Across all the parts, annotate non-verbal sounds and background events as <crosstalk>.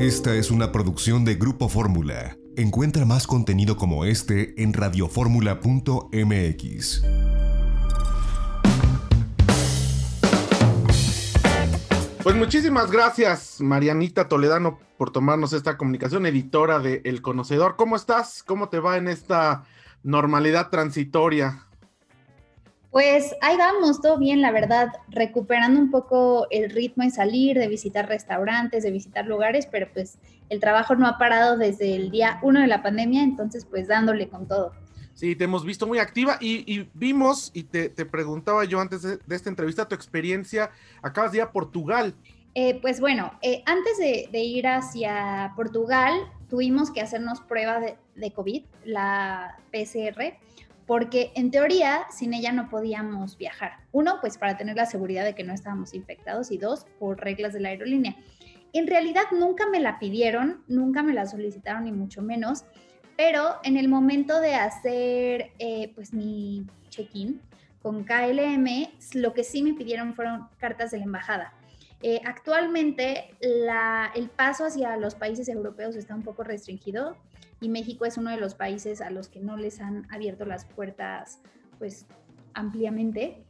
Esta es una producción de Grupo Fórmula. Encuentra más contenido como este en radioformula.mx. Pues muchísimas gracias, Marianita Toledano, por tomarnos esta comunicación, editora de El Conocedor. ¿Cómo estás? ¿Cómo te va en esta normalidad transitoria? Pues ahí vamos, todo bien, la verdad, recuperando un poco el ritmo de salir, de visitar restaurantes, de visitar lugares, pero pues el trabajo no ha parado desde el día uno de la pandemia, entonces pues dándole con todo. Sí, te hemos visto muy activa y, vimos, y te, preguntaba yo antes de, esta entrevista, tu experiencia, acabas de ir a Portugal. Eh, pues bueno, eh, antes de, ir hacia Portugal, tuvimos que hacernos prueba de, de COVID, la PCR, porque en teoría sin ella no podíamos viajar. Uno, pues para tener la seguridad de que no estábamos infectados y dos, por reglas de la aerolínea. En realidad nunca me la pidieron, nunca me la solicitaron ni mucho menos pero en el momento de hacer eh, pues mi check-in con KLM, lo que sí me pidieron fueron cartas de la embajada. Eh, actualmente el paso hacia los países europeos está un poco restringido y México es uno de los países a los que no les han abierto las puertas pues ampliamente.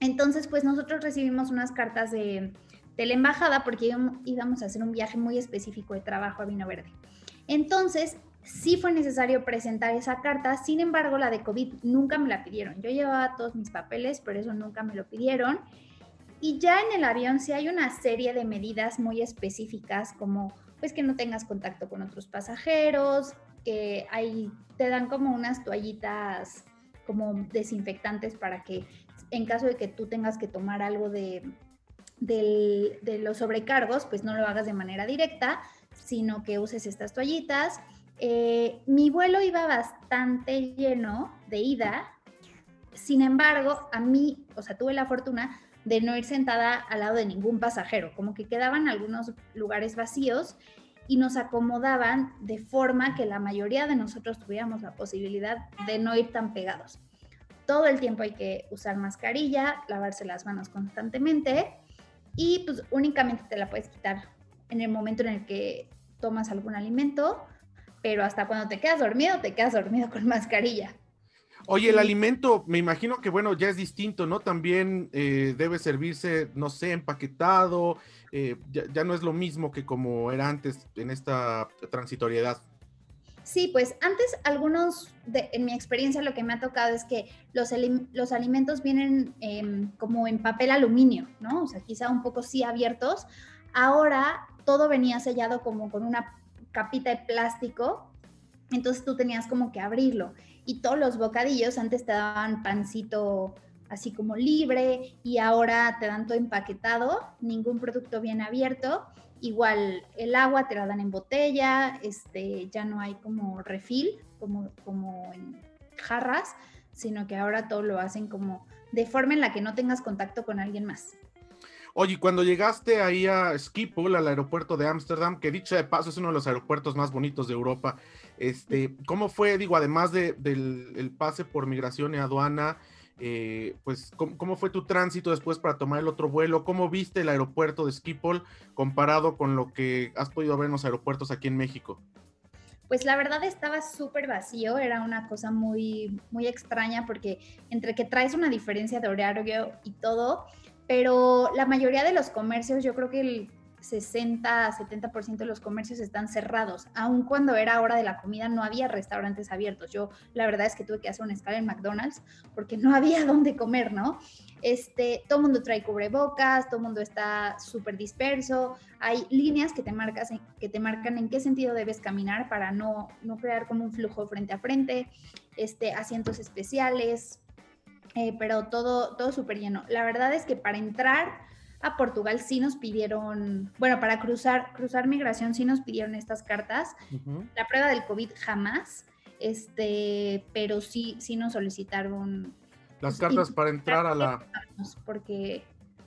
Entonces pues nosotros recibimos unas cartas de, de la embajada porque íbamos a hacer un viaje muy específico de trabajo a Vino Verde. Entonces, sí fue necesario presentar esa carta, sin embargo la de COVID nunca me la pidieron. Yo llevaba todos mis papeles, pero eso nunca me lo pidieron. Y ya en el avión sí hay una serie de medidas muy específicas como pues que no tengas contacto con otros pasajeros, que ahí te dan como unas toallitas como desinfectantes para que en caso de que tú tengas que tomar algo de, de los sobrecargos, pues no lo hagas de manera directa, sino que uses estas toallitas. Eh, mi vuelo iba bastante lleno de ida, sin embargo, a mí, o sea, tuve la fortuna de no ir sentada al lado de ningún pasajero, como que quedaban algunos lugares vacíos y nos acomodaban de forma que la mayoría de nosotros tuviéramos la posibilidad de no ir tan pegados. Todo el tiempo hay que usar mascarilla, lavarse las manos constantemente y pues únicamente te la puedes quitar en el momento en el que tomas algún alimento pero hasta cuando te quedas dormido, te quedas dormido con mascarilla. Oye, el alimento, me imagino que bueno, ya es distinto, ¿no? También eh, debe servirse, no sé, empaquetado, eh, ya, no es lo mismo que como era antes en esta transitoriedad. Sí, pues antes algunos, de, en mi experiencia lo que me ha tocado es que los, los alimentos vienen em, como en papel aluminio, ¿no? O sea, quizá un poco sí abiertos. Ahora todo venía sellado como con una capita de plástico, entonces tú tenías como que abrirlo. Y todos los bocadillos antes te daban pancito así como libre y ahora te dan todo empaquetado, ningún producto bien abierto. Igual el agua te la dan en botella, este, ya no hay como refil, como, como en jarras, sino que ahora todo lo hacen como de forma en la que no tengas contacto con alguien más. Oye, cuando llegaste ahí a Schiphol, al aeropuerto de Ámsterdam, que dicho de paso es uno de los aeropuertos más bonitos de Europa, este, ¿cómo fue, digo, además del pase por migración y aduana, eh, pues, ¿cómo, fue tu tránsito después para tomar el otro vuelo? ¿Cómo viste el aeropuerto de Schiphol comparado con lo que has podido ver en los aeropuertos aquí en México? Pues la verdad estaba súper vacío, era una cosa muy, muy extraña porque entre que traes una diferencia de horario y todo, pero la mayoría de los comercios, yo creo que el 60, 70% de los comercios están cerrados. Aun cuando era hora de la comida, no había restaurantes abiertos. Yo la verdad es que tuve que hacer una escala en McDonald's porque no <laughs> había dónde comer, ¿no? Este, todo el mundo trae cubrebocas, todo el mundo está súper disperso. Hay líneas que te, marcas, que te marcan en qué sentido debes caminar para no, no crear como un flujo frente a frente. Este, asientos especiales, eh, pero todo, todo súper lleno. La verdad es que para entrar a Portugal sí nos pidieron, bueno, para cruzar, cruzar migración sí nos pidieron estas cartas. La prueba del COVID jamás, este, pero sí, sí nos solicitaron. Las cartas para entrar a la... <laughs> Porque,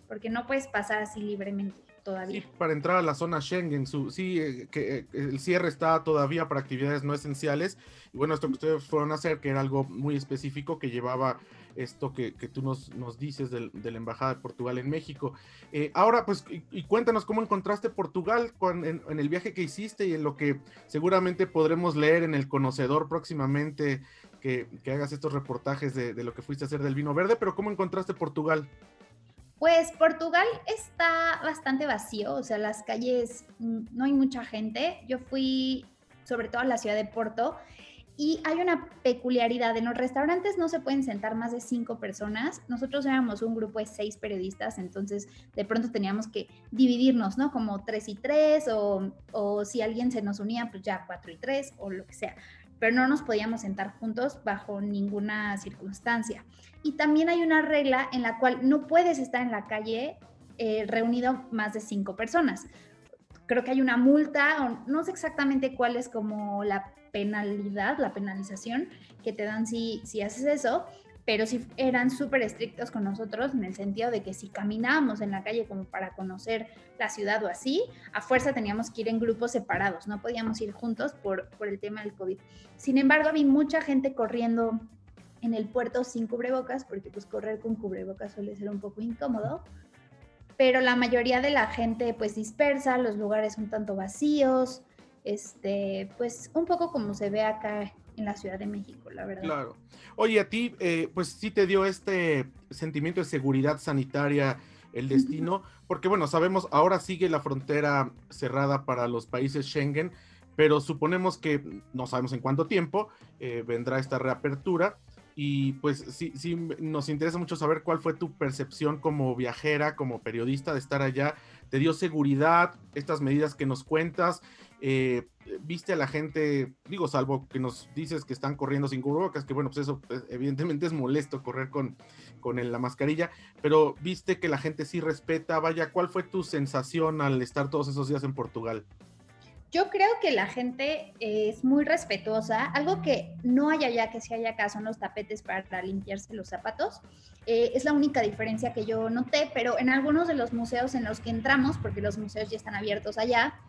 porque no puedes pasar así libremente. Todavía. Sí, para entrar a la zona Schengen, su, sí, eh, que eh, el cierre está todavía para actividades no esenciales. Y bueno, esto que ustedes fueron a hacer, que era algo muy específico que llevaba esto que, tú nos, nos dices del, de la Embajada de Portugal en México. Eh, ahora, pues, y, cuéntanos cómo encontraste Portugal en, en, el viaje que hiciste y en lo que seguramente podremos leer en el Conocedor próximamente, que, que hagas estos reportajes de, de lo que fuiste a hacer del vino verde, pero cómo encontraste Portugal. Pues Portugal está bastante vacío, o sea, las calles mm, no hay mucha gente. Yo fui sobre todo a la ciudad de Porto y hay una peculiaridad, en los restaurantes no se pueden sentar más de cinco personas. Nosotros éramos un grupo de seis periodistas, entonces de pronto teníamos que dividirnos, ¿no? Como tres y tres o, o si alguien se nos unía, pues ya cuatro y tres o lo que sea pero no nos podíamos sentar juntos bajo ninguna circunstancia. Y también hay una regla en la cual no puedes estar en la calle eh, reunido más de cinco personas. Creo que hay una multa, no sé exactamente cuál es como la penalidad, la penalización que te dan si, si haces eso, pero sí eran súper estrictos con nosotros en el sentido de que si caminábamos en la calle como para conocer la ciudad o así, a fuerza teníamos que ir en grupos separados, no podíamos ir juntos por, por el tema del COVID. Sin embargo, vi mucha gente corriendo en el puerto sin cubrebocas, porque pues correr con cubrebocas suele ser un poco incómodo, pero la mayoría de la gente pues dispersa, los lugares un tanto vacíos, este, pues un poco como se ve acá en la Ciudad de México, la verdad. Claro. Oye, a ti, eh, pues sí te dio este sentimiento de seguridad sanitaria el destino, porque bueno, sabemos, ahora sigue la frontera cerrada para los países Schengen, pero suponemos que no sabemos en cuánto tiempo eh, vendrá esta reapertura. Y pues sí, sí, nos interesa mucho saber cuál fue tu percepción como viajera, como periodista de estar allá. ¿Te dio seguridad estas medidas que nos cuentas? Eh, viste a la gente, digo, salvo que nos dices que están corriendo sin cubrebocas, que bueno, pues eso pues, evidentemente es molesto correr con, con la mascarilla, pero viste que la gente sí respeta, vaya, ¿cuál fue tu sensación al estar todos esos días en Portugal? Yo creo que la gente es muy respetuosa. Algo que no hay allá, que sí hay acá, son los tapetes para limpiarse los zapatos. Eh, es la única diferencia que yo noté, pero en algunos de los museos en los que entramos, porque los museos ya están abiertos allá,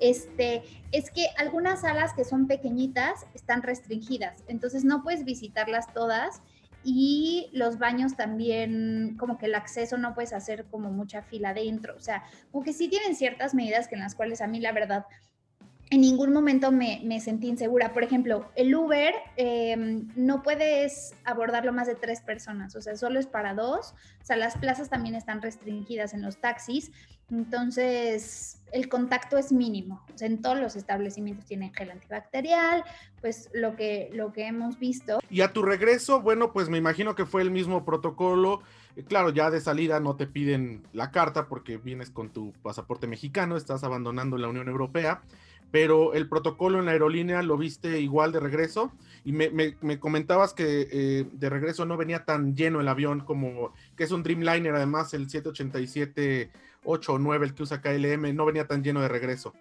este, es que algunas salas que son pequeñitas están restringidas, entonces no puedes visitarlas todas y los baños también, como que el acceso no puedes hacer como mucha fila dentro, o sea, como que sí tienen ciertas medidas que en las cuales a mí la verdad en ningún momento me, sentí insegura. Por ejemplo, el Uber eh, no puedes abordarlo más de tres personas, o sea, solo es para dos. O sea, las plazas también están restringidas en los taxis. Entonces, el contacto es mínimo. O sea, en todos los establecimientos tienen gel antibacterial, pues lo que, lo que hemos visto. Y a tu regreso, bueno, pues me imagino que fue el mismo protocolo. Eh, claro, ya de salida no te piden la carta porque vienes con tu pasaporte mexicano, estás abandonando la Unión Europea pero el protocolo en la aerolínea lo viste igual de regreso. Y me, me, me comentabas que eh, de regreso no venía tan lleno el avión como que es un Dreamliner, además el 787 8 o 9, el que usa KLM, no venía tan lleno de regreso.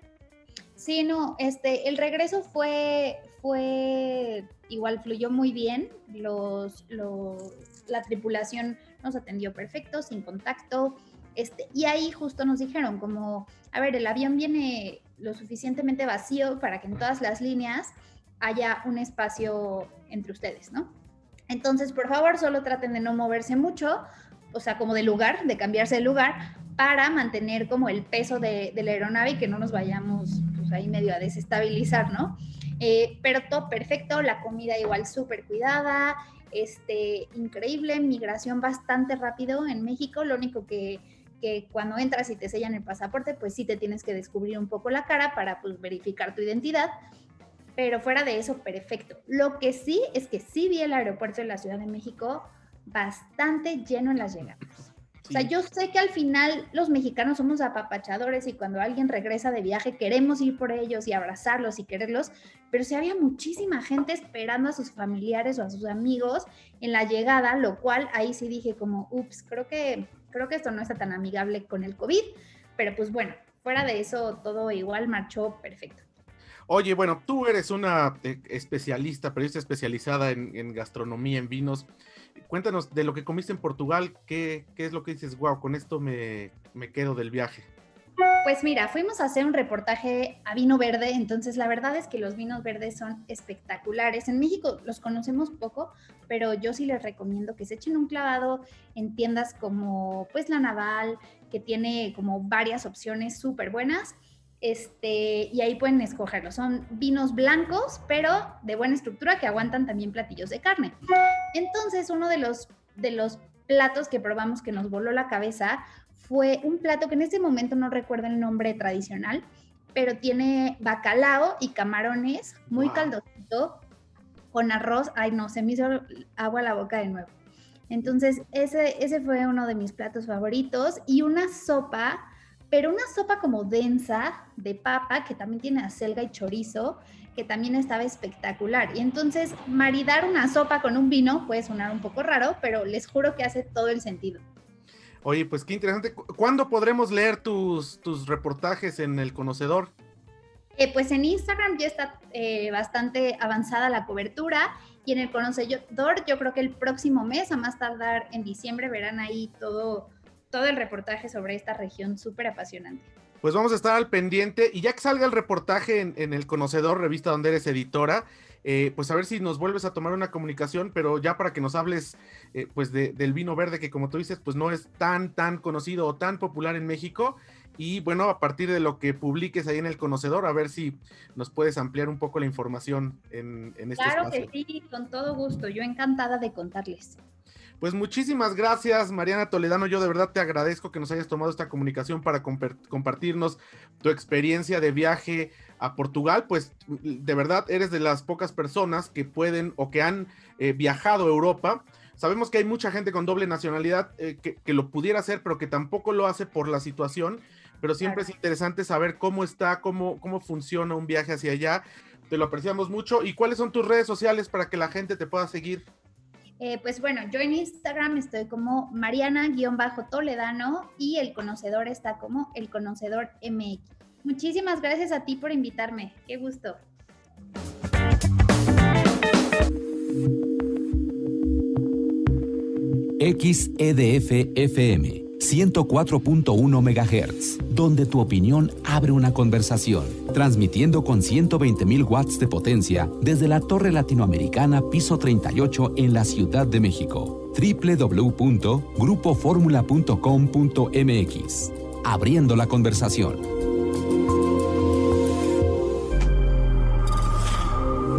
Sí, no, este, el regreso fue, fue igual, fluyó muy bien, los, los, la tripulación nos atendió perfecto, sin contacto, este, y ahí justo nos dijeron como, a ver, el avión viene lo suficientemente vacío para que en todas las líneas haya un espacio entre ustedes, ¿no? Entonces, por favor, solo traten de no moverse mucho, o sea, como de lugar, de cambiarse de lugar, para mantener como el peso de, la aeronave y que no nos vayamos pues, ahí medio a desestabilizar, ¿no? Eh, pero todo perfecto, la comida igual súper cuidada, este, increíble, migración bastante rápido en México, lo único que que cuando entras y te sellan el pasaporte, pues sí te tienes que descubrir un poco la cara para pues, verificar tu identidad. Pero fuera de eso, perfecto. Lo que sí es que sí vi el aeropuerto de la Ciudad de México bastante lleno en las llegadas. O sea, yo sé que al final los mexicanos somos apapachadores y cuando alguien regresa de viaje queremos ir por ellos y abrazarlos y quererlos, pero sí había muchísima gente esperando a sus familiares o a sus amigos en la llegada, lo cual ahí sí dije como, ups, creo que creo que esto no está tan amigable con el COVID, pero pues bueno, fuera de eso todo igual marchó perfecto. Oye, bueno, tú eres una eh, especialista, periodista especializada en, gastronomía, en vinos. Cuéntanos de lo que comiste en Portugal, ¿qué, qué es lo que dices? Wow, con esto me, me quedo del viaje. Pues mira, fuimos a hacer un reportaje a vino verde, entonces la verdad es que los vinos verdes son espectaculares. En México los conocemos poco, pero yo sí les recomiendo que se echen un clavado en tiendas como pues la Naval, que tiene como varias opciones súper buenas. Este, y ahí pueden escogerlo. Son vinos blancos, pero de buena estructura que aguantan también platillos de carne. Entonces, uno de los, de los platos que probamos que nos voló la cabeza fue un plato que en este momento no recuerdo el nombre tradicional, pero tiene bacalao y camarones, muy caldosito, con arroz. Ay, no, se me hizo agua a la boca de nuevo. Entonces, ese, ese fue uno de mis platos favoritos y una sopa, pero una sopa como densa de papa, que también tiene acelga y chorizo, que también estaba espectacular. Y entonces, maridar una sopa con un vino puede sonar un poco raro, pero les juro que hace todo el sentido. Oye, pues qué interesante. ¿Cuándo podremos leer tus, tus reportajes en El Conocedor? Eh, pues en Instagram ya está eh, bastante avanzada la cobertura y en El Conocedor yo creo que el próximo mes, a más tardar en diciembre, verán ahí todo, todo el reportaje sobre esta región súper apasionante. Pues vamos a estar al pendiente y ya que salga el reportaje en, en El Conocedor, revista donde eres editora, eh, pues a ver si nos vuelves a tomar una comunicación, pero ya para que nos hables eh, pues del vino verde que como tú dices, pues no es tan, tan conocido o tan popular en México. Y bueno, a partir de lo que publiques ahí en el conocedor, a ver si nos puedes ampliar un poco la información en, en este Claro que sí, con todo gusto. Yo encantada de contarles. Pues muchísimas gracias, Mariana Toledano. Yo de verdad te agradezco que nos hayas tomado esta comunicación para compartirnos tu experiencia de viaje a Portugal. Pues de verdad eres de las pocas personas que pueden o que han eh, viajado a Europa. Sabemos que hay mucha gente con doble nacionalidad eh, que, lo pudiera hacer, pero que tampoco lo hace por la situación. Pero siempre es interesante saber cómo está, cómo, cómo funciona un viaje hacia allá. Te lo apreciamos mucho. ¿Y cuáles son tus redes sociales para que la gente te pueda seguir? Eh, pues bueno, yo en Instagram estoy como Mariana-Toledano y el conocedor está como el conocedor MX. Muchísimas gracias a ti por invitarme. Qué gusto. XEDF FM 104.1 MHz, donde tu opinión abre una conversación, transmitiendo con 120.000 watts de potencia desde la Torre Latinoamericana Piso 38 en la Ciudad de México. www.grupoformula.com.mx. Abriendo la conversación.